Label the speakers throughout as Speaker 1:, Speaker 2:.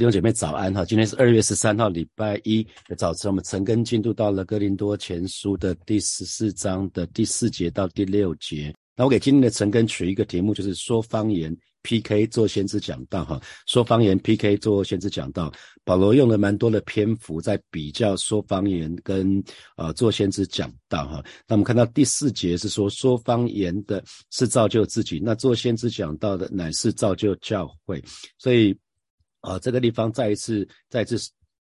Speaker 1: 弟兄姐妹早安哈！今天是二月十三号，礼拜一的早晨，我们陈根进度到了哥林多前书的第十四章的第四节到第六节。那我给今天的陈根取一个题目，就是说方言 PK 做先知讲道哈。说方言 PK 做先知讲道，保罗用了蛮多的篇幅在比较说方言跟呃做先知讲道哈。那我们看到第四节是说说方言的是造就自己，那做先知讲道的乃是造就教会，所以。啊，这个地方再一次、再次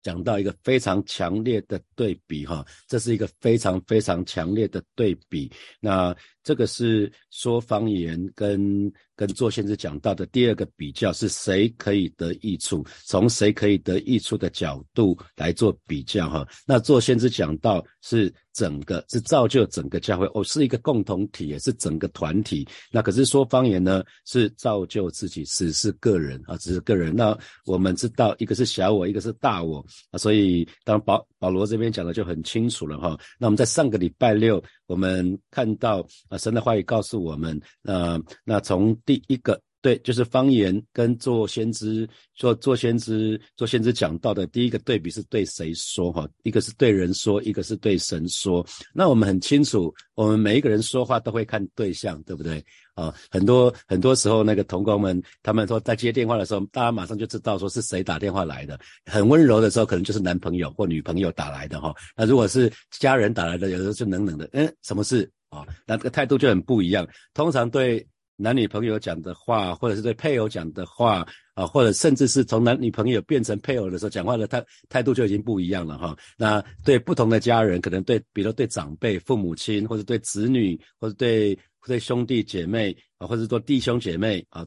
Speaker 1: 讲到一个非常强烈的对比，哈，这是一个非常非常强烈的对比。那这个是说方言跟。跟做先知讲到的第二个比较是谁可以得益处，从谁可以得益处的角度来做比较哈。那做先知讲到是整个是造就整个教会哦，是一个共同体，也是整个团体。那可是说方言呢，是造就自己，只是个人啊，只是个人。那我们知道一个是小我，一个是大我啊，所以当保保罗这边讲的就很清楚了哈。那我们在上个礼拜六，我们看到啊，神的话语告诉我们，呃，那从第一个对，就是方言跟做先知做做先知做先知讲到的第一个对比是对谁说哈？一个是对人说，一个是对神说。那我们很清楚，我们每一个人说话都会看对象，对不对？啊，很多很多时候那个同工们他们说在接电话的时候，大家马上就知道说是谁打电话来的。很温柔的时候，可能就是男朋友或女朋友打来的哈。那如果是家人打来的，有时候就冷冷的，嗯，什么事啊？那这个态度就很不一样。通常对。男女朋友讲的话，或者是对配偶讲的话，啊，或者甚至是从男女朋友变成配偶的时候，讲话的态态度就已经不一样了哈。那对不同的家人，可能对，比如对长辈、父母亲，或者对子女，或者对对兄弟姐妹啊，或者说弟兄姐妹啊，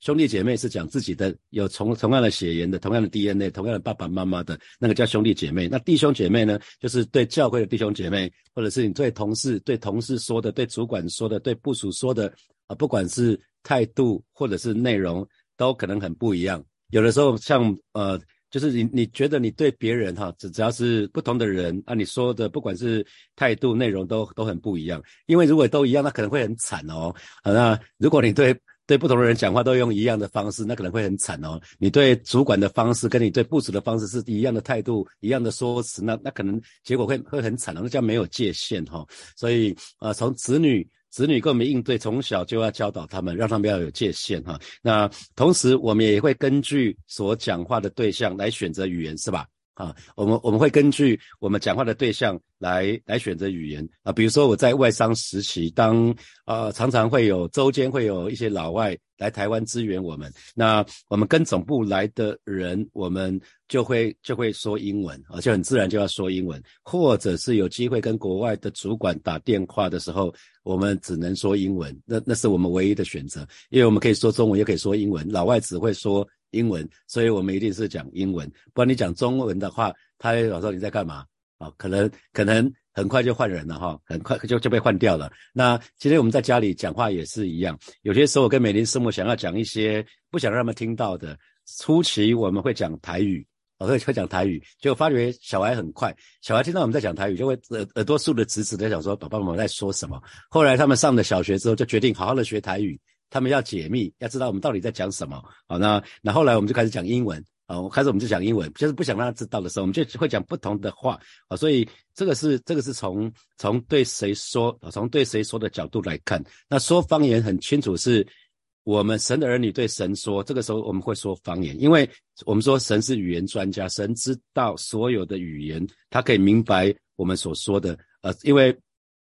Speaker 1: 兄弟姐妹是讲自己的有同同样的血缘的、同样的 DNA、同样的爸爸妈妈的那个叫兄弟姐妹。那弟兄姐妹呢，就是对教会的弟兄姐妹，或者是你对同事、对同事说的、对主管说的、对部属说的。啊，不管是态度或者是内容，都可能很不一样。有的时候，像呃，就是你你觉得你对别人哈，只只要是不同的人啊，你说的不管是态度、内容都都很不一样。因为如果都一样，那可能会很惨哦。啊，那如果你对对不同的人讲话都用一样的方式，那可能会很惨哦。你对主管的方式跟你对部署的方式是一样的态度、一样的说辞，那那可能结果会会很惨，那叫没有界限哈。所以啊，从子女。子女跟我们应对，从小就要教导他们，让他们要有界限哈。那同时，我们也会根据所讲话的对象来选择语言，是吧？啊，我们我们会根据我们讲话的对象来来选择语言啊。比如说我在外商时期，当啊常常会有周间会有一些老外来台湾支援我们，那我们跟总部来的人，我们就会就会说英文啊，就很自然就要说英文，或者是有机会跟国外的主管打电话的时候，我们只能说英文，那那是我们唯一的选择，因为我们可以说中文，也可以说英文，老外只会说。英文，所以我们一定是讲英文。不然你讲中文的话，他老说你在干嘛啊？可能可能很快就换人了哈，很快就就被换掉了。那今天我们在家里讲话也是一样，有些时候我跟美玲师母想要讲一些不想让他们听到的，初期我们会讲台语，我会会讲台语，结果发觉小孩很快，小孩听到我们在讲台语，就会耳耳朵竖的直直的，想说爸爸妈妈在说什么。后来他们上了小学之后，就决定好好的学台语。他们要解密，要知道我们到底在讲什么。好，那那后来我们就开始讲英文啊，开始我们就讲英文，就是不想让他知道的时候，我们就会讲不同的话啊。所以这个是这个是从从对谁说，从对谁说的角度来看。那说方言很清楚，是我们神的儿女对神说，这个时候我们会说方言，因为我们说神是语言专家，神知道所有的语言，他可以明白我们所说的。呃，因为。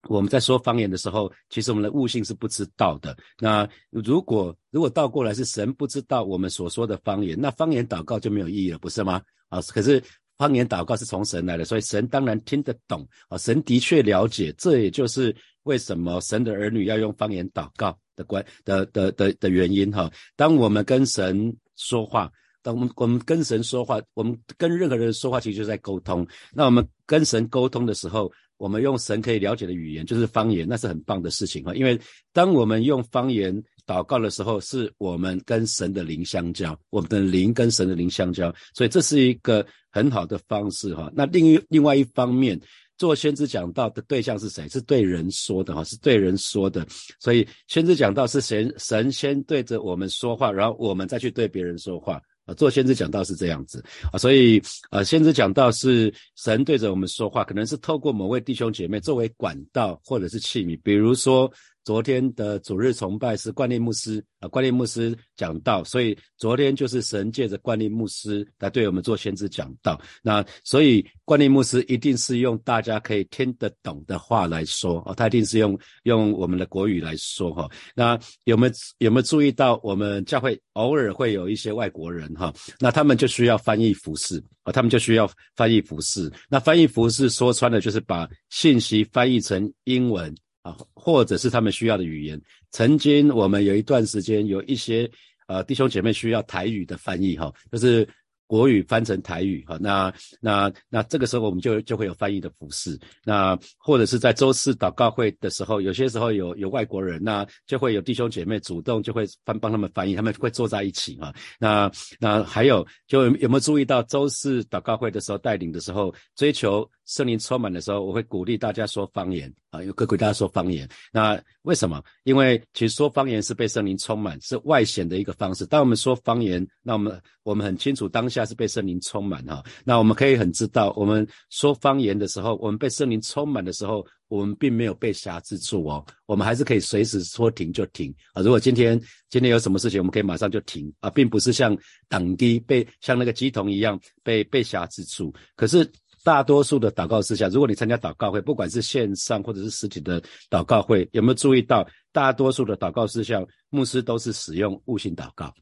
Speaker 1: 我们在说方言的时候，其实我们的悟性是不知道的。那如果如果倒过来是神不知道我们所说的方言，那方言祷告就没有意义了，不是吗？啊，可是方言祷告是从神来的，所以神当然听得懂啊，神的确了解。这也就是为什么神的儿女要用方言祷告的关的的的的原因哈。当我们跟神说话，当我们我们跟神说话，我们跟任何人说话，其实就在沟通。那我们跟神沟通的时候。我们用神可以了解的语言，就是方言，那是很棒的事情哈。因为当我们用方言祷告的时候，是我们跟神的灵相交，我们的灵跟神的灵相交，所以这是一个很好的方式哈。那另一另外一方面，做先知讲道的对象是谁？是对人说的哈，是对人说的。所以先知讲道是神神先对着我们说话，然后我们再去对别人说话。啊，做先知讲道是这样子啊，所以呃，先知讲道是神对着我们说话，可能是透过某位弟兄姐妹作为管道或者是器皿，比如说。昨天的主日崇拜是冠利牧师啊，冠利牧师讲道，所以昨天就是神借着冠利牧师来对我们做先知讲道。那所以冠利牧师一定是用大家可以听得懂的话来说哦，他一定是用用我们的国语来说哈。那有没有有没有注意到我们教会偶尔会有一些外国人哈？那他们就需要翻译服饰啊，他们就需要翻译服饰。那翻译服饰说穿了就是把信息翻译成英文。啊，或者是他们需要的语言。曾经我们有一段时间有一些呃弟兄姐妹需要台语的翻译哈，就是。国语翻成台语，哈，那那那这个时候我们就就会有翻译的服饰，那或者是在周四祷告会的时候，有些时候有有外国人，那就会有弟兄姐妹主动就会翻帮他们翻译，他们会坐在一起哈。那那还有就有没有注意到周四祷告会的时候带领的时候，追求圣灵充满的时候，我会鼓励大家说方言啊，有鼓励大家说方言。那为什么？因为其实说方言是被圣灵充满，是外显的一个方式。当我们说方言，那我们我们很清楚当。下是被圣灵充满哈，那我们可以很知道，我们说方言的时候，我们被圣灵充满的时候，我们并没有被辖制住哦，我们还是可以随时说停就停啊。如果今天今天有什么事情，我们可以马上就停啊，并不是像党低被像那个鸡童一样被被辖制住。可是大多数的祷告事项，如果你参加祷告会，不管是线上或者是实体的祷告会，有没有注意到大多数的祷告事项，牧师都是使用悟性祷告。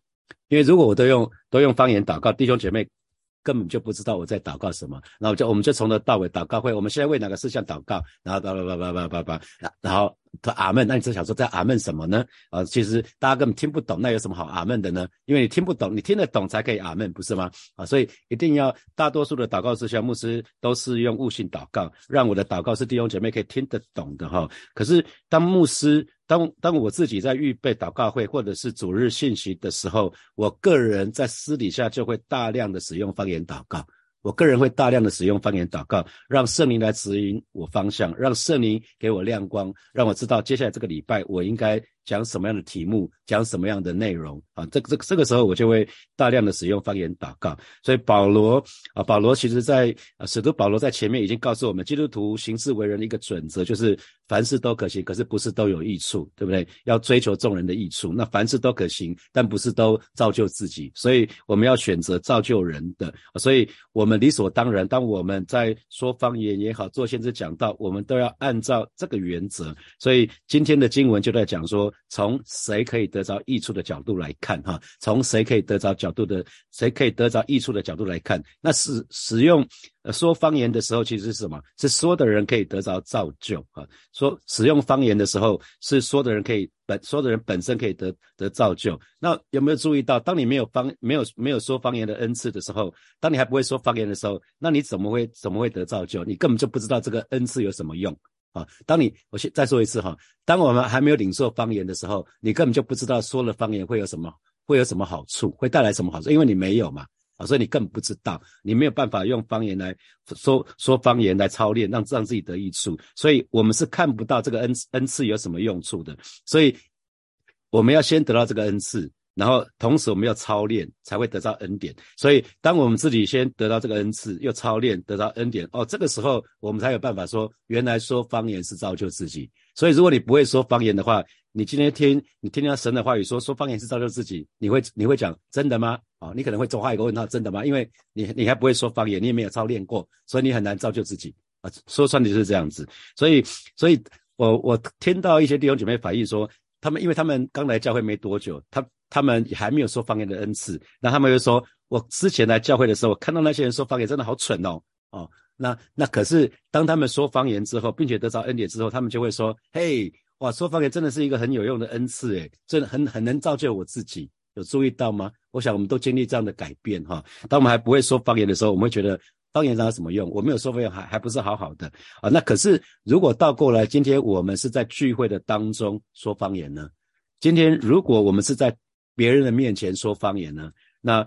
Speaker 1: 因为如果我都用都用方言祷告，弟兄姐妹根本就不知道我在祷告什么。然后就我们就从头到尾祷告会，我们现在为哪个事项祷告？然后叭叭叭叭叭叭，然后他阿门。那你就想说在阿门什么呢？啊，其实大家根本听不懂，那有什么好阿门的呢？因为你听不懂，你听得懂才可以阿门，不是吗？啊，所以一定要大多数的祷告事项，牧师都是用悟性祷告，让我的祷告是弟兄姐妹可以听得懂的哈。可是当牧师。当当我自己在预备祷告会或者是主日信息的时候，我个人在私底下就会大量的使用方言祷告。我个人会大量的使用方言祷告，让圣灵来指引我方向，让圣灵给我亮光，让我知道接下来这个礼拜我应该讲什么样的题目，讲什么样的内容啊。这个这个这个时候我就会大量的使用方言祷告。所以保罗啊，保罗其实在啊，使徒保罗在前面已经告诉我们，基督徒行事为人的一个准则就是凡事都可行，可是不是都有益处，对不对？要追求众人的益处。那凡事都可行，但不是都造就自己，所以我们要选择造就人的。所以我们。理所当然，当我们在说方言也好，做先知讲道，我们都要按照这个原则。所以今天的经文就在讲说，从谁可以得着益处的角度来看，哈，从谁可以得着角度的，谁可以得着益处的角度来看，那使使用。说方言的时候，其实是什么？是说的人可以得着造就啊。说使用方言的时候，是说的人可以本说的人本身可以得得造就。那有没有注意到，当你没有方没有没有说方言的恩赐的时候，当你还不会说方言的时候，那你怎么会怎么会得造就？你根本就不知道这个恩赐有什么用啊。当你我先再说一次哈，当我们还没有领受方言的时候，你根本就不知道说了方言会有什么会有什么好处，会带来什么好处，因为你没有嘛。啊所以你更不知道，你没有办法用方言来说说方言来操练，让让自己得益处。所以我们是看不到这个恩恩赐有什么用处的。所以我们要先得到这个恩赐，然后同时我们要操练，才会得到恩典。所以当我们自己先得到这个恩赐，又操练得到恩典，哦，这个时候我们才有办法说，原来说方言是造就自己。所以如果你不会说方言的话，你今天听你听到神的话语说说方言是造就自己，你会你会讲真的吗？啊，你可能会画一个问号，真的吗？因为你你还不会说方言，你也没有操练过，所以你很难造就自己啊。说穿的就是这样子。所以所以我我听到一些弟兄姐妹反映说，他们因为他们刚来教会没多久，他他们还没有说方言的恩赐，那他们就说，我之前来教会的时候，我看到那些人说方言真的好蠢哦，哦，那那可是当他们说方言之后，并且得到恩典之后，他们就会说，嘿。哇，说方言真的是一个很有用的恩赐，诶，真的很很能造就我自己。有注意到吗？我想我们都经历这样的改变哈。当我们还不会说方言的时候，我们会觉得方言上有什么用？我没有说方言还还不是好好的啊。那可是如果倒过来，今天我们是在聚会的当中说方言呢？今天如果我们是在别人的面前说方言呢？那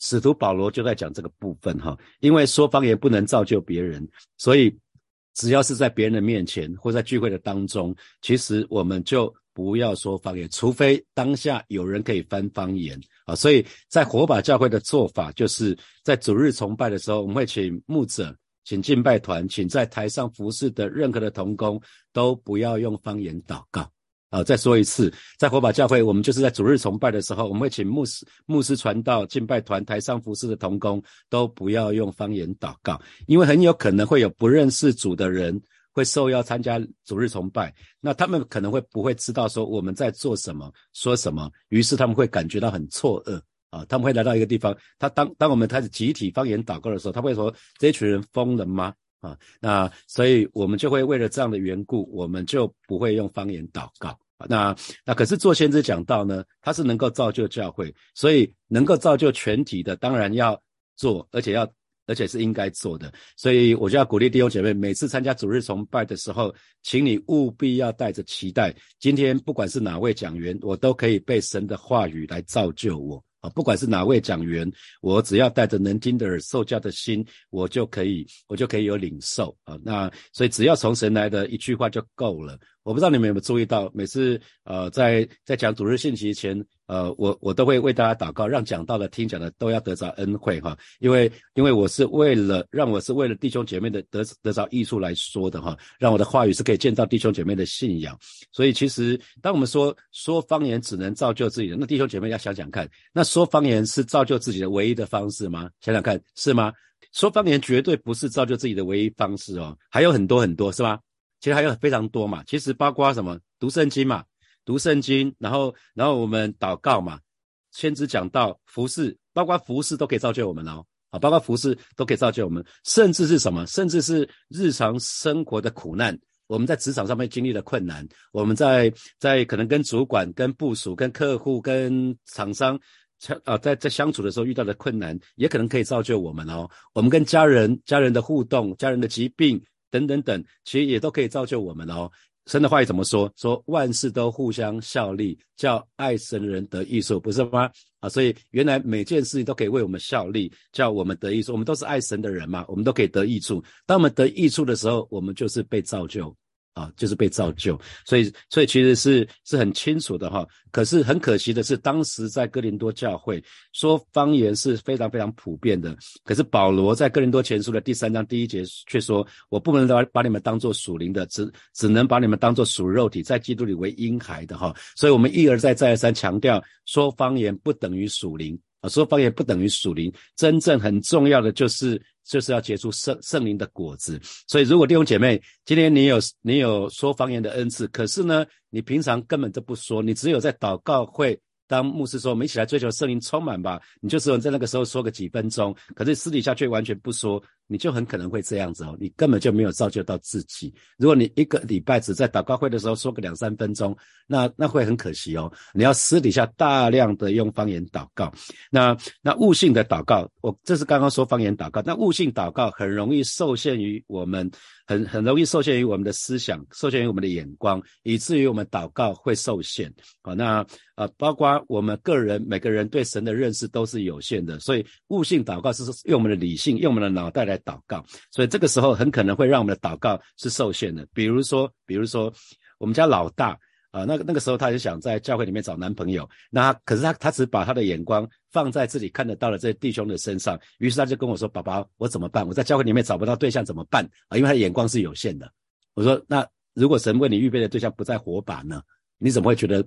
Speaker 1: 使徒保罗就在讲这个部分哈，因为说方言不能造就别人，所以。只要是在别人的面前或在聚会的当中，其实我们就不要说方言，除非当下有人可以翻方言啊。所以在火把教会的做法，就是在主日崇拜的时候，我们会请牧者、请敬拜团、请在台上服侍的任何的童工，都不要用方言祷告啊。再说一次，在火把教会，我们就是在主日崇拜的时候，我们会请牧师、牧师传道、敬拜团、台上服侍的童工，都不要用方言祷告，因为很有可能会有不认识主的人。会受邀参加主日崇拜，那他们可能会不会知道说我们在做什么、说什么？于是他们会感觉到很错愕啊！他们会来到一个地方，他当当我们开始集体方言祷告的时候，他会说：“这群人疯了吗？”啊，那所以我们就会为了这样的缘故，我们就不会用方言祷告。那那可是做先知讲道呢，他是能够造就教会，所以能够造就全体的，当然要做，而且要。而且是应该做的，所以我就要鼓励弟兄姐妹，每次参加主日崇拜的时候，请你务必要带着期待。今天不管是哪位讲员，我都可以被神的话语来造就我啊！不管是哪位讲员，我只要带着能听的耳、受教的心，我就可以，我就可以有领受啊！那所以只要从神来的一句话就够了。我不知道你们有没有注意到，每次呃在在讲主日信息前。呃，我我都会为大家祷告，让讲道的听讲的都要得着恩惠哈，因为因为我是为了让我是为了弟兄姐妹的得得着益处来说的哈，让我的话语是可以见到弟兄姐妹的信仰，所以其实当我们说说方言只能造就自己的，那弟兄姐妹要想想看，那说方言是造就自己的唯一的方式吗？想想看是吗？说方言绝对不是造就自己的唯一方式哦，还有很多很多是吧？其实还有非常多嘛，其实包括什么读圣经嘛。读圣经，然后，然后我们祷告嘛，先知讲到，服侍，包括服侍都可以造就我们哦，啊，包括服侍都可以造就我们，甚至是什么，甚至是日常生活的苦难，我们在职场上面经历的困难，我们在在可能跟主管、跟部署、跟客户、跟厂商啊，在在相处的时候遇到的困难，也可能可以造就我们哦。我们跟家人、家人的互动、家人的疾病等等等，其实也都可以造就我们哦。神的话语怎么说？说万事都互相效力，叫爱神的人得益处，不是吗？啊，所以原来每件事情都可以为我们效力，叫我们得益处。我们都是爱神的人嘛，我们都可以得益处。当我们得益处的时候，我们就是被造就。啊，就是被造就，所以，所以其实是是很清楚的哈。可是很可惜的是，当时在哥林多教会说方言是非常非常普遍的。可是保罗在哥林多前书的第三章第一节却说：“我不能把把你们当做属灵的，只只能把你们当做属肉体，在基督里为婴孩的哈。”所以，我们一而再再而三强调，说方言不等于属灵啊，说方言不等于属灵。真正很重要的就是。就是要结出圣圣灵的果子，所以如果弟兄姐妹今天你有你有说方言的恩赐，可是呢，你平常根本就不说，你只有在祷告会。当牧师说我们一起来追求圣灵充满吧，你就只有在那个时候说个几分钟，可是私底下却完全不说，你就很可能会这样子哦，你根本就没有造就到自己。如果你一个礼拜只在祷告会的时候说个两三分钟，那那会很可惜哦。你要私底下大量的用方言祷告，那那悟性的祷告，我这是刚刚说方言祷告，那悟性祷告很容易受限于我们。很很容易受限于我们的思想，受限于我们的眼光，以至于我们祷告会受限。好，那呃，包括我们个人每个人对神的认识都是有限的，所以悟性祷告是用我们的理性、用我们的脑袋来祷告，所以这个时候很可能会让我们的祷告是受限的。比如说，比如说我们家老大。啊，那个那个时候他就想在教会里面找男朋友，那可是他他只把他的眼光放在自己看得到的这些弟兄的身上，于是他就跟我说：“宝宝，我怎么办？我在教会里面找不到对象怎么办？啊，因为他的眼光是有限的。”我说：“那如果神为你预备的对象不在火把呢？你怎么会觉得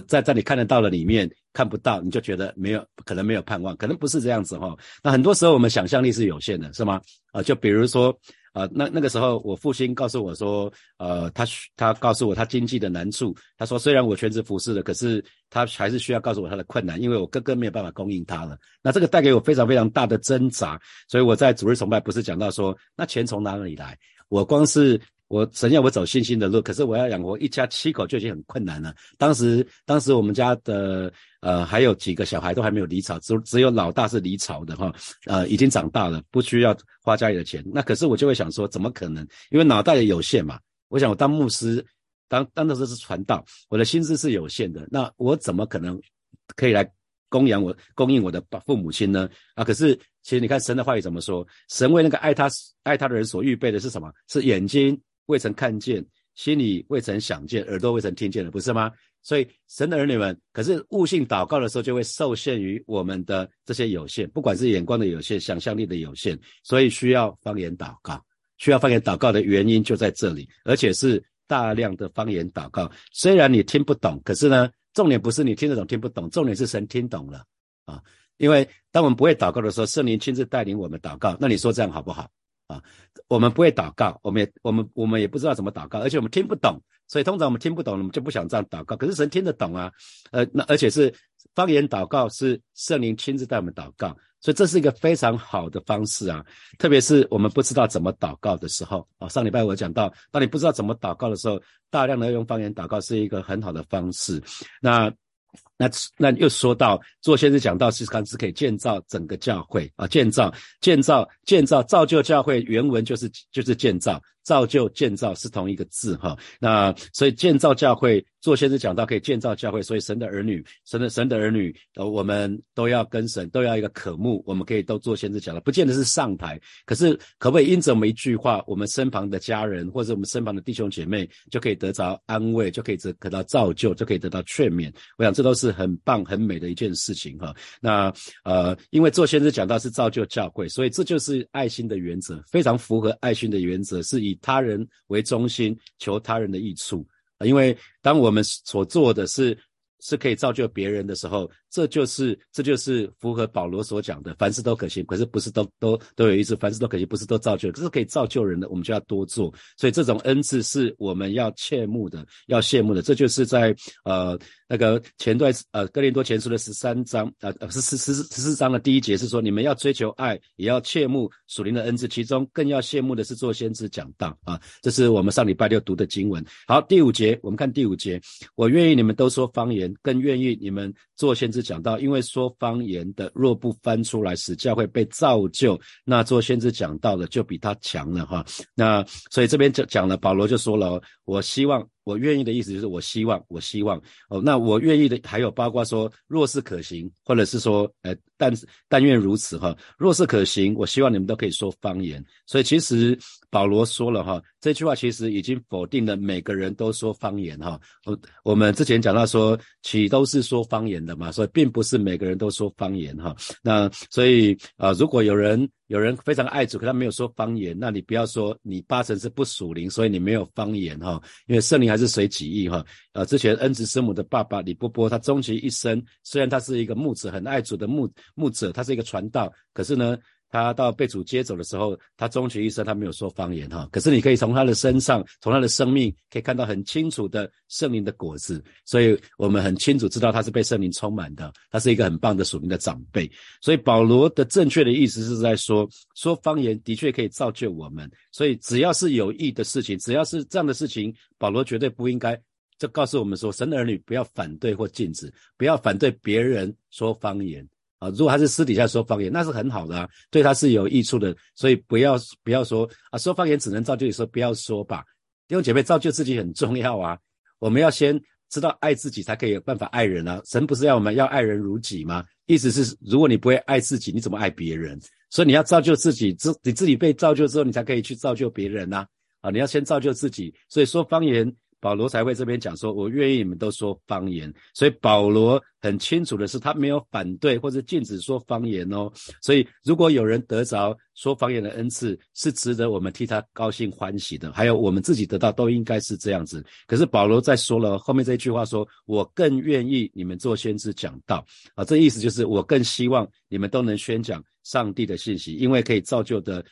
Speaker 1: 在在在你看得到的里面看不到，你就觉得没有可能没有盼望？可能不是这样子哈。那很多时候我们想象力是有限的，是吗？啊，就比如说。”啊，那那个时候，我父亲告诉我说，呃，他他告诉我他经济的难处。他说，虽然我全职服侍了，可是他还是需要告诉我他的困难，因为我哥哥没有办法供应他了。那这个带给我非常非常大的挣扎。所以我在主日崇拜不是讲到说，那钱从哪里来？我光是。我神要我走信心的路，可是我要养活一家七口就已经很困难了。当时，当时我们家的呃还有几个小孩都还没有离巢，只只有老大是离巢的哈，呃已经长大了，不需要花家里的钱。那可是我就会想说，怎么可能？因为脑袋也有限嘛。我想我当牧师，当当的时候是传道，我的心思是有限的。那我怎么可能可以来供养我、供应我的父母亲呢？啊，可是其实你看神的话语怎么说？神为那个爱他爱他的人所预备的是什么？是眼睛。未曾看见，心里未曾想见，耳朵未曾听见的，不是吗？所以神的儿女们，可是悟性祷告的时候，就会受限于我们的这些有限，不管是眼光的有限、想象力的有限，所以需要方言祷告。需要方言祷告的原因就在这里，而且是大量的方言祷告。虽然你听不懂，可是呢，重点不是你听得懂听不懂，重点是神听懂了啊。因为当我们不会祷告的时候，圣灵亲自带领我们祷告。那你说这样好不好啊？我们不会祷告，我们也我们我们也不知道怎么祷告，而且我们听不懂，所以通常我们听不懂，我们就不想这样祷告。可是神听得懂啊，呃，那而且是方言祷告，是圣灵亲自带我们祷告。所以这是一个非常好的方式啊，特别是我们不知道怎么祷告的时候啊。上礼拜我讲到，当你不知道怎么祷告的时候，大量的用方言祷告是一个很好的方式。那。那那又说到做先生讲道是看是可以建造整个教会啊，建造建造建造造就教会，原文就是就是建造造就建造是同一个字哈。那所以建造教会做先生讲道可以建造教会，所以神的儿女神的神的儿女呃，我们都要跟神都要一个渴慕，我们可以都做先生讲了，不见得是上台，可是可不可以因着我们一句话，我们身旁的家人或者我们身旁的弟兄姐妹就可以得着安慰，就可以得得到造就，就可以得到劝勉。我想这都是。很棒、很美的一件事情哈。那呃，因为做先生讲到是造就教会，所以这就是爱心的原则，非常符合爱心的原则，是以他人为中心，求他人的益处。因为当我们所做的是。是可以造就别人的时候，这就是这就是符合保罗所讲的，凡事都可行。可是不是都都都有意思，凡事都可行，不是都造就，这是可以造就人的，我们就要多做。所以这种恩赐是我们要切慕的，要羡慕的。这就是在呃那个前段呃哥林多前书的十三章呃呃十十十十四章的第一节是说，你们要追求爱，也要切慕属灵的恩赐，其中更要羡慕的是做先知讲道啊。这是我们上礼拜六读的经文。好，第五节我们看第五节，我愿意你们都说方言。更愿意你们做先知讲道，因为说方言的若不翻出来，使教会被造就，那做先知讲道的就比他强了哈。那所以这边讲讲了，保罗就说了，我希望。我愿意的意思就是我希望，我希望哦，那我愿意的还有包括说，若是可行，或者是说，呃，但但愿如此哈。若是可行，我希望你们都可以说方言。所以其实保罗说了哈，这句话其实已经否定了每个人都说方言哈。我我们之前讲到说，岂都是说方言的嘛，所以并不是每个人都说方言哈。那所以啊，如果有人。有人非常爱主，可他没有说方言，那你不要说你八成是不属灵，所以你没有方言哈。因为圣灵还是随己意哈。呃，之前恩慈师母的爸爸李波波，他终其一生，虽然他是一个牧者，很爱主的牧牧者，他是一个传道，可是呢。他到被主接走的时候，他终其一生他没有说方言哈。可是你可以从他的身上，从他的生命可以看到很清楚的圣灵的果子，所以我们很清楚知道他是被圣灵充满的，他是一个很棒的属灵的长辈。所以保罗的正确的意思是在说，说方言的确可以造就我们。所以只要是有益的事情，只要是这样的事情，保罗绝对不应该。这告诉我们说，神的儿女不要反对或禁止，不要反对别人说方言。啊，如果他是私底下说方言，那是很好的啊，对他是有益处的，所以不要不要说啊，说方言只能造就你，说不要说吧。弟兄姐妹，造就自己很重要啊，我们要先知道爱自己，才可以有办法爱人啊。神不是要我们要爱人如己吗？意思是，如果你不会爱自己，你怎么爱别人？所以你要造就自己，自你自己被造就之后，你才可以去造就别人呐。啊，你要先造就自己，所以说方言。保罗才会这边讲说，我愿意你们都说方言，所以保罗很清楚的是，他没有反对或者禁止说方言哦。所以如果有人得着说方言的恩赐，是值得我们替他高兴欢喜的。还有我们自己得到，都应该是这样子。可是保罗在说了后面这一句话，说我更愿意你们做先知讲道啊，这意思就是我更希望你们都能宣讲上帝的信息，因为可以造就的。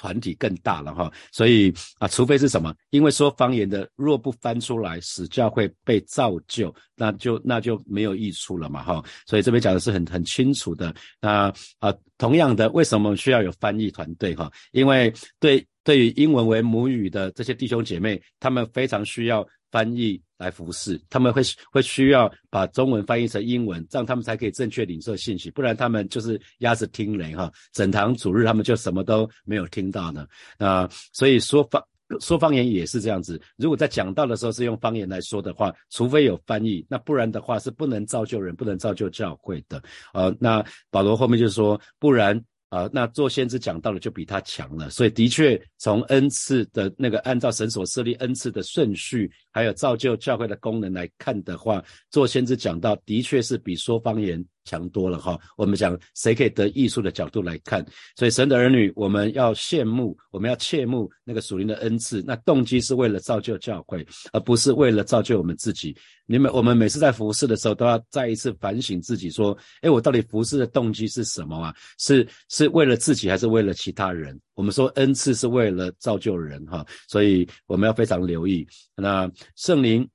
Speaker 1: 团体更大了哈，所以啊，除非是什么？因为说方言的，若不翻出来，死教会被造就，那就那就没有益处了嘛哈。所以这边讲的是很很清楚的。那啊，同样的，为什么需要有翻译团队哈？因为对对于英文为母语的这些弟兄姐妹，他们非常需要。翻译来服侍，他们会会需要把中文翻译成英文，这样他们才可以正确领受信息，不然他们就是鸭子听雷哈，整堂主日他们就什么都没有听到呢。啊，所以说方说方言也是这样子，如果在讲道的时候是用方言来说的话，除非有翻译，那不然的话是不能造就人，不能造就教会的。呃，那保罗后面就说，不然啊，那做先知讲到的就比他强了，所以的确从恩赐的那个按照神所设立恩赐的顺序，还有造就教会的功能来看的话，做先知讲到的确是比说方言。强多了哈，我们讲谁可以得艺术的角度来看，所以神的儿女我们要羡慕，我们要切慕那个属灵的恩赐，那动机是为了造就教会，而不是为了造就我们自己。你们我们每次在服侍的时候，都要再一次反省自己，说，哎，我到底服侍的动机是什么啊？是是为了自己，还是为了其他人？我们说恩赐是为了造就人哈，所以我们要非常留意。那圣灵，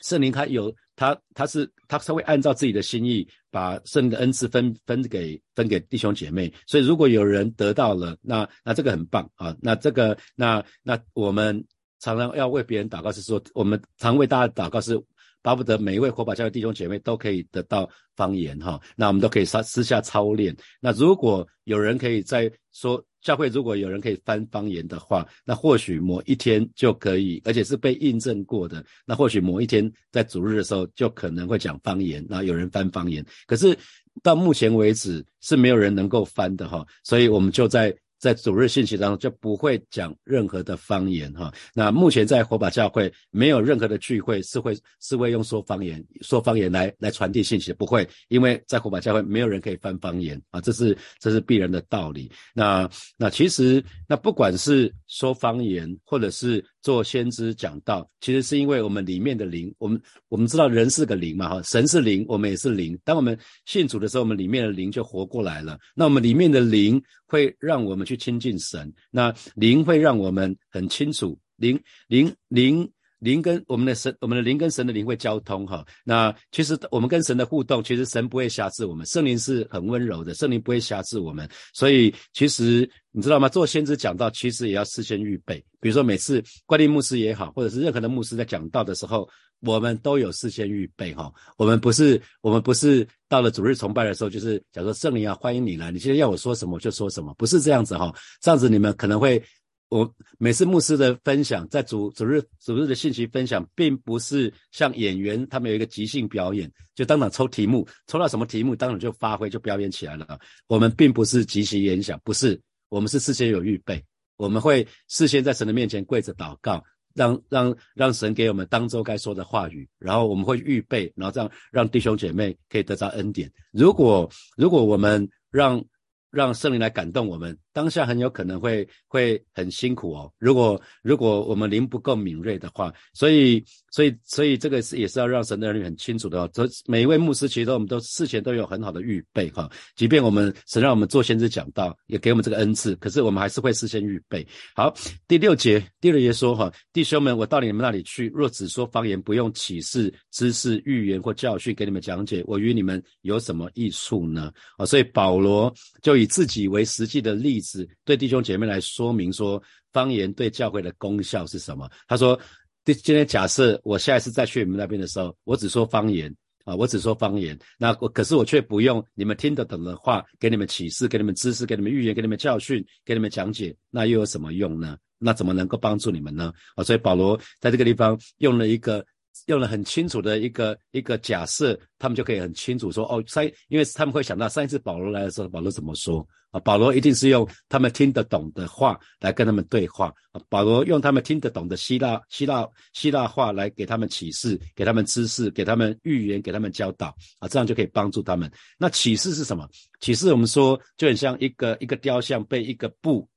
Speaker 1: 圣灵他有。他他是他他会按照自己的心意，把圣的恩赐分分给分给弟兄姐妹。所以如果有人得到了，那那这个很棒啊。那这个那那我们常常要为别人祷告，是说我们常为大家祷告，是巴不得每一位火把教的弟兄姐妹都可以得到方言哈。那我们都可以私私下操练。那如果有人可以在说。教会如果有人可以翻方言的话，那或许某一天就可以，而且是被印证过的。那或许某一天在主日的时候就可能会讲方言，那有人翻方言。可是到目前为止是没有人能够翻的哈，所以我们就在。在主日信息当中就不会讲任何的方言哈。那目前在火把教会没有任何的聚会是会是会用说方言说方言来来传递信息，不会，因为在火把教会没有人可以翻方言啊，这是这是必然的道理。那那其实那不管是说方言或者是做先知讲道，其实是因为我们里面的灵，我们我们知道人是个灵嘛哈，神是灵，我们也是灵。当我们信主的时候，我们里面的灵就活过来了。那我们里面的灵会让我们。去亲近神，那灵会让我们很清楚，灵灵灵灵跟我们的神，我们的灵跟神的灵会交通哈。那其实我们跟神的互动，其实神不会辖制我们，圣灵是很温柔的，圣灵不会辖制我们。所以其实你知道吗？做先知讲道，其实也要事先预备。比如说每次怪力牧师也好，或者是任何的牧师在讲道的时候。我们都有事先预备哈，我们不是我们不是到了主日崇拜的时候，就是假如说圣灵啊，欢迎你来，你现在要我说什么就说什么，不是这样子哈，这样子你们可能会，我每次牧师的分享，在主主日主日的信息分享，并不是像演员他们有一个即兴表演，就当场抽题目，抽到什么题目当场就发挥就表演起来了。我们并不是即兴演讲，不是，我们是事先有预备，我们会事先在神的面前跪着祷告。让让让神给我们当周该说的话语，然后我们会预备，然后这样让弟兄姐妹可以得到恩典。如果如果我们让让圣灵来感动我们，当下很有可能会会很辛苦哦。如果如果我们灵不够敏锐的话，所以所以所以这个是也是要让神的儿女很清楚的哦。这每一位牧师其实我们都事前都有很好的预备哈。即便我们神让我们做先知讲道，也给我们这个恩赐，可是我们还是会事先预备好。第六节第六节说哈，弟兄们，我到你们那里去，若只说方言，不用启示、知识、预言或教训给你们讲解，我与你们有什么益处呢？啊，所以保罗就以自己为实际的例子，是对弟兄姐妹来说明说，方言对教会的功效是什么。他说：，今天假设我下一次再去你们那边的时候，我只说方言啊，我只说方言，那我可是我却不用你们听得懂的话，给你们启示，给你们知识，给你们预言，给你们教训，给你们讲解，那又有什么用呢？那怎么能够帮助你们呢？啊，所以保罗在这个地方用了一个。用了很清楚的一个一个假设，他们就可以很清楚说哦，上因为他们会想到上一次保罗来的时候，保罗怎么说保罗一定是用他们听得懂的话来跟他们对话啊。保罗用他们听得懂的希腊希腊希腊话来给他们启示，给他们知识，给他们预言，给他们教导啊，这样就可以帮助他们。那启示是什么？启示我们说就很像一个一个雕像被一个布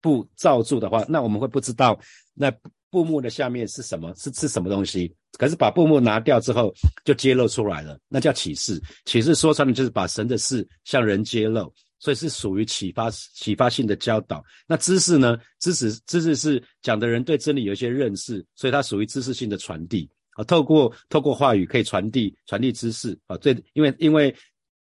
Speaker 1: 布罩住的话，那我们会不知道那布幕的下面是什么？是是什么东西？可是把布幕拿掉之后，就揭露出来了，那叫启示。启示说穿了就是把神的事向人揭露，所以是属于启发启发性的教导。那知识呢？知识知识是讲的人对真理有一些认识，所以它属于知识性的传递啊。透过透过话语可以传递传递知识啊。对，因为因为。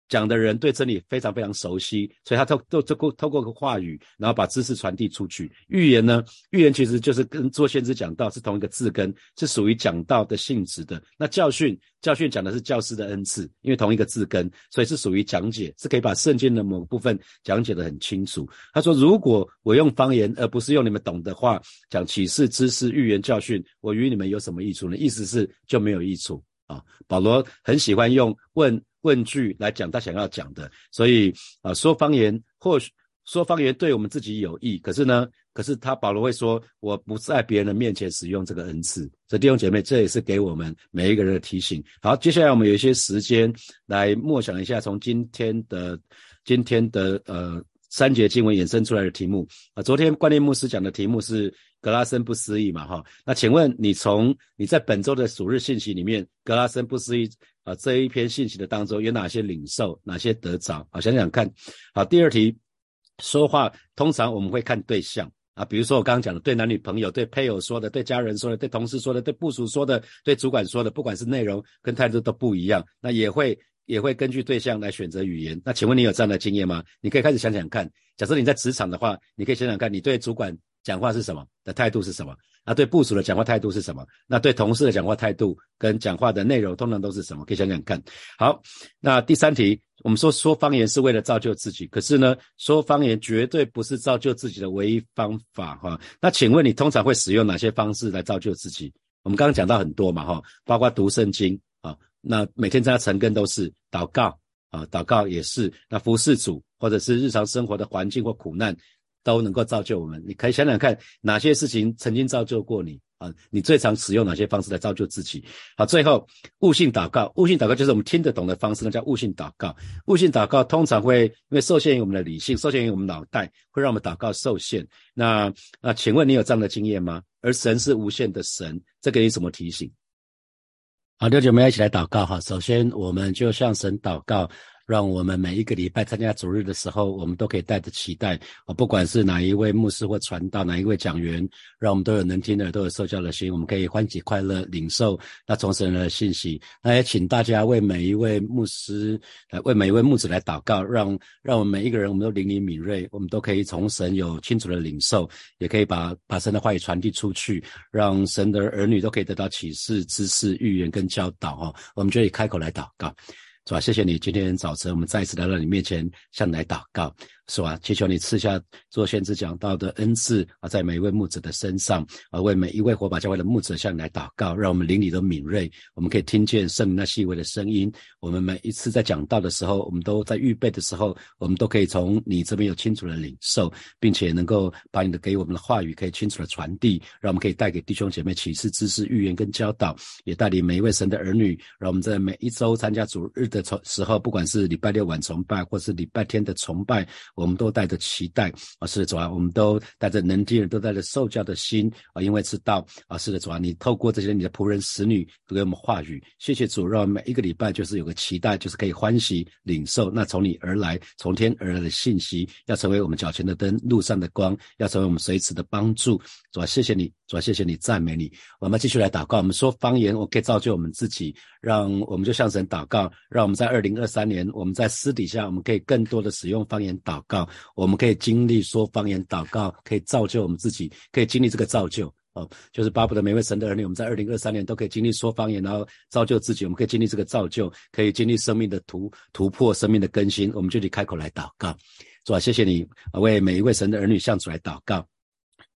Speaker 1: 讲的人对真理非常非常熟悉，所以他透透透过透过个话语，然后把知识传递出去。预言呢，预言其实就是跟做先知讲道是同一个字根，是属于讲道的性质的。那教训教训讲的是教师的恩赐，因为同一个字根，所以是属于讲解，是可以把圣经的某部分讲解的很清楚。他说，如果我用方言，而不是用你们懂的话讲启示、知识、预言、教训，我与你们有什么益处呢？意思是就没有益处啊。保罗很喜欢用问。问句来讲他想要讲的，所以啊说方言或许说方言对我们自己有益，可是呢，可是他保罗会说，我不在别人的面前使用这个恩赐。这弟兄姐妹，这也是给我们每一个人的提醒。好，接下来我们有一些时间来默想一下，从今天的今天的呃三节经文衍生出来的题目啊。昨天关念牧师讲的题目是格拉森不思议嘛，哈。那请问你从你在本周的主日信息里面，格拉森不思议啊这一篇信息的当中有哪些领受，哪些得着？好，想想看。好，第二题。说话通常我们会看对象啊，比如说我刚刚讲的，对男女朋友、对配偶说的、对家人说的、对同事说的、对部属说的、对主管说的，不管是内容跟态度都不一样，那也会也会根据对象来选择语言。那请问你有这样的经验吗？你可以开始想想看。假设你在职场的话，你可以想想看，你对主管讲话是什么的态度是什么？那对部署的讲话态度是什么？那对同事的讲话态度跟讲话的内容通常都是什么？可以想想看。好，那第三题。我们说说方言是为了造就自己，可是呢，说方言绝对不是造就自己的唯一方法哈。那请问你通常会使用哪些方式来造就自己？我们刚刚讲到很多嘛哈，包括读圣经，那每天在家晨更都是祷告啊，祷告也是，那服侍主或者是日常生活的环境或苦难都能够造就我们。你可以想想看，哪些事情曾经造就过你？啊，你最常使用哪些方式来造就自己？好，最后悟性祷告，悟性祷告就是我们听得懂的方式，那叫悟性祷告。悟性祷告通常会因为受限于我们的理性，受限于我们脑袋，会让我们祷告受限。那那，请问你有这样的经验吗？而神是无限的神，这给你什么提醒？好，六姐妹一起来祷告哈。首先，我们就向神祷告。让我们每一个礼拜参加主日的时候，我们都可以带着期待啊，不管是哪一位牧师或传道，哪一位讲员，让我们都有能听的，都有受教的心，我们可以欢喜快乐领受那从神的信息。那也请大家为每一位牧师，呃，为每一位牧者来祷告，让让我们每一个人，我们都灵灵敏锐，我们都可以从神有清楚的领受，也可以把把神的话语传递出去，让神的儿女都可以得到启示、知识、预言跟教导哈。我们就以开口来祷告。是吧？谢谢你，今天早晨我们再一次来到你面前，向你来祷告。是吧？祈求你赐下做先知讲道的恩赐啊，在每一位牧者的身上啊，为每一位火把教会的牧者向你来祷告，让我们灵里都敏锐，我们可以听见圣灵那细微的声音。我们每一次在讲道的时候，我们都在预备的时候，我们都可以从你这边有清楚的领受，并且能够把你的给我们的话语可以清楚的传递，让我们可以带给弟兄姐妹启示、知识、预言跟教导，也带领每一位神的儿女，让我们在每一周参加主日的崇时候，不管是礼拜六晚崇拜，或是礼拜天的崇拜。我们都带着期待啊，是的主啊，我们都带着能听人，都带着受教的心啊，因为知道啊，是的主啊，你透过这些你的仆人、使女给我们话语，谢谢主，让每一个礼拜就是有个期待，就是可以欢喜领受那从你而来、从天而来的信息，要成为我们脚前的灯、路上的光，要成为我们随时的帮助。主啊，谢谢你，主啊，谢谢你，赞美你。我们继续来祷告，我们说方言，我可以造就我们自己，让我们就向神祷告，让我们在二零二三年，我们在私底下，我们可以更多的使用方言祷告。我们可以经历说方言祷告，可以造就我们自己，可以经历这个造就哦，就是巴不得每位神的儿女，我们在二零二三年都可以经历说方言，然后造就自己。我们可以经历这个造就，可以经历生命的突突破，生命的更新。我们就得开口来祷告，主啊，谢谢你为每一位神的儿女向主来祷告。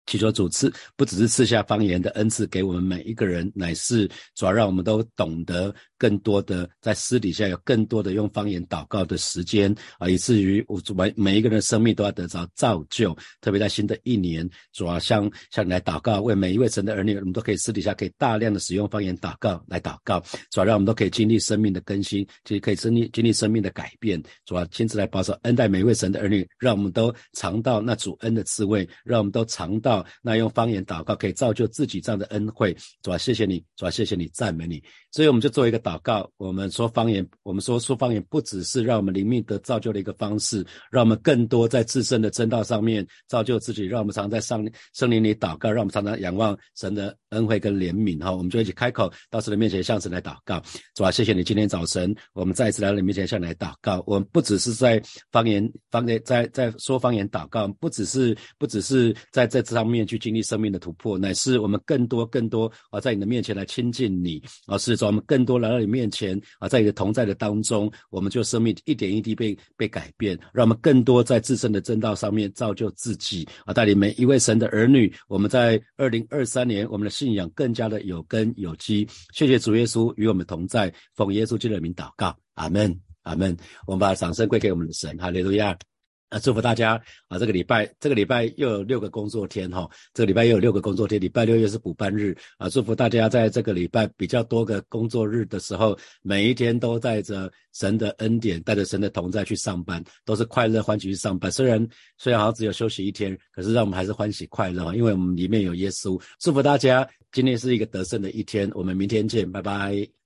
Speaker 1: 祈求主赐，不只是赐下方言的恩赐给我们每一个人，乃是主要让我们都懂得更多的在私底下有更多的用方言祷告的时间啊，以至于我每每一个人的生命都要得着造就。特别在新的一年，主要向向你来祷告，为每一位神的儿女，我们都可以私底下可以大量的使用方言祷告来祷告，主要让我们都可以经历生命的更新，就可以经历经历生命的改变。主要亲自来保守恩待每一位神的儿女，让我们都尝到那主恩的滋味，让我们都尝到。那用方言祷告可以造就自己这样的恩惠，主啊，谢谢你，主啊，谢谢你，赞美你。所以我们就做一个祷告，我们说方言，我们说说方言不只是让我们灵命得造就的一个方式，让我们更多在自身的真道上面造就自己，让我们常在上圣灵里祷告，让我们常常仰望神的恩惠跟怜悯哈。我们就一起开口到神的面前向神来祷告，主啊，谢谢你今天早晨我们再一次来到你面前向你来祷告，我们不只是在方言方言在在说方言祷告，不只是不只是在在这上面。去经历生命的突破，乃是我们更多更多啊，在你的面前来亲近你啊，是说我们更多来在你面前啊，在你的同在的当中，我们就生命一点一滴被被改变，让我们更多在自身的正道上面造就自己啊，带领每一位神的儿女，我们在二零二三年，我们的信仰更加的有根有基。谢谢主耶稣与我们同在，奉耶稣基督的名祷告，阿门，阿门。我们把掌声归给我们的神，哈利路亚。啊，祝福大家啊！这个礼拜，这个礼拜又有六个工作天哈，这个礼拜又有六个工作天，礼拜六又是补班日啊！祝福大家在这个礼拜比较多个工作日的时候，每一天都带着神的恩典，带着神的同在去上班，都是快乐欢喜去上班。虽然虽然好像只有休息一天，可是让我们还是欢喜快乐，因为我们里面有耶稣。祝福大家，今天是一个得胜的一天，我们明天见，拜拜。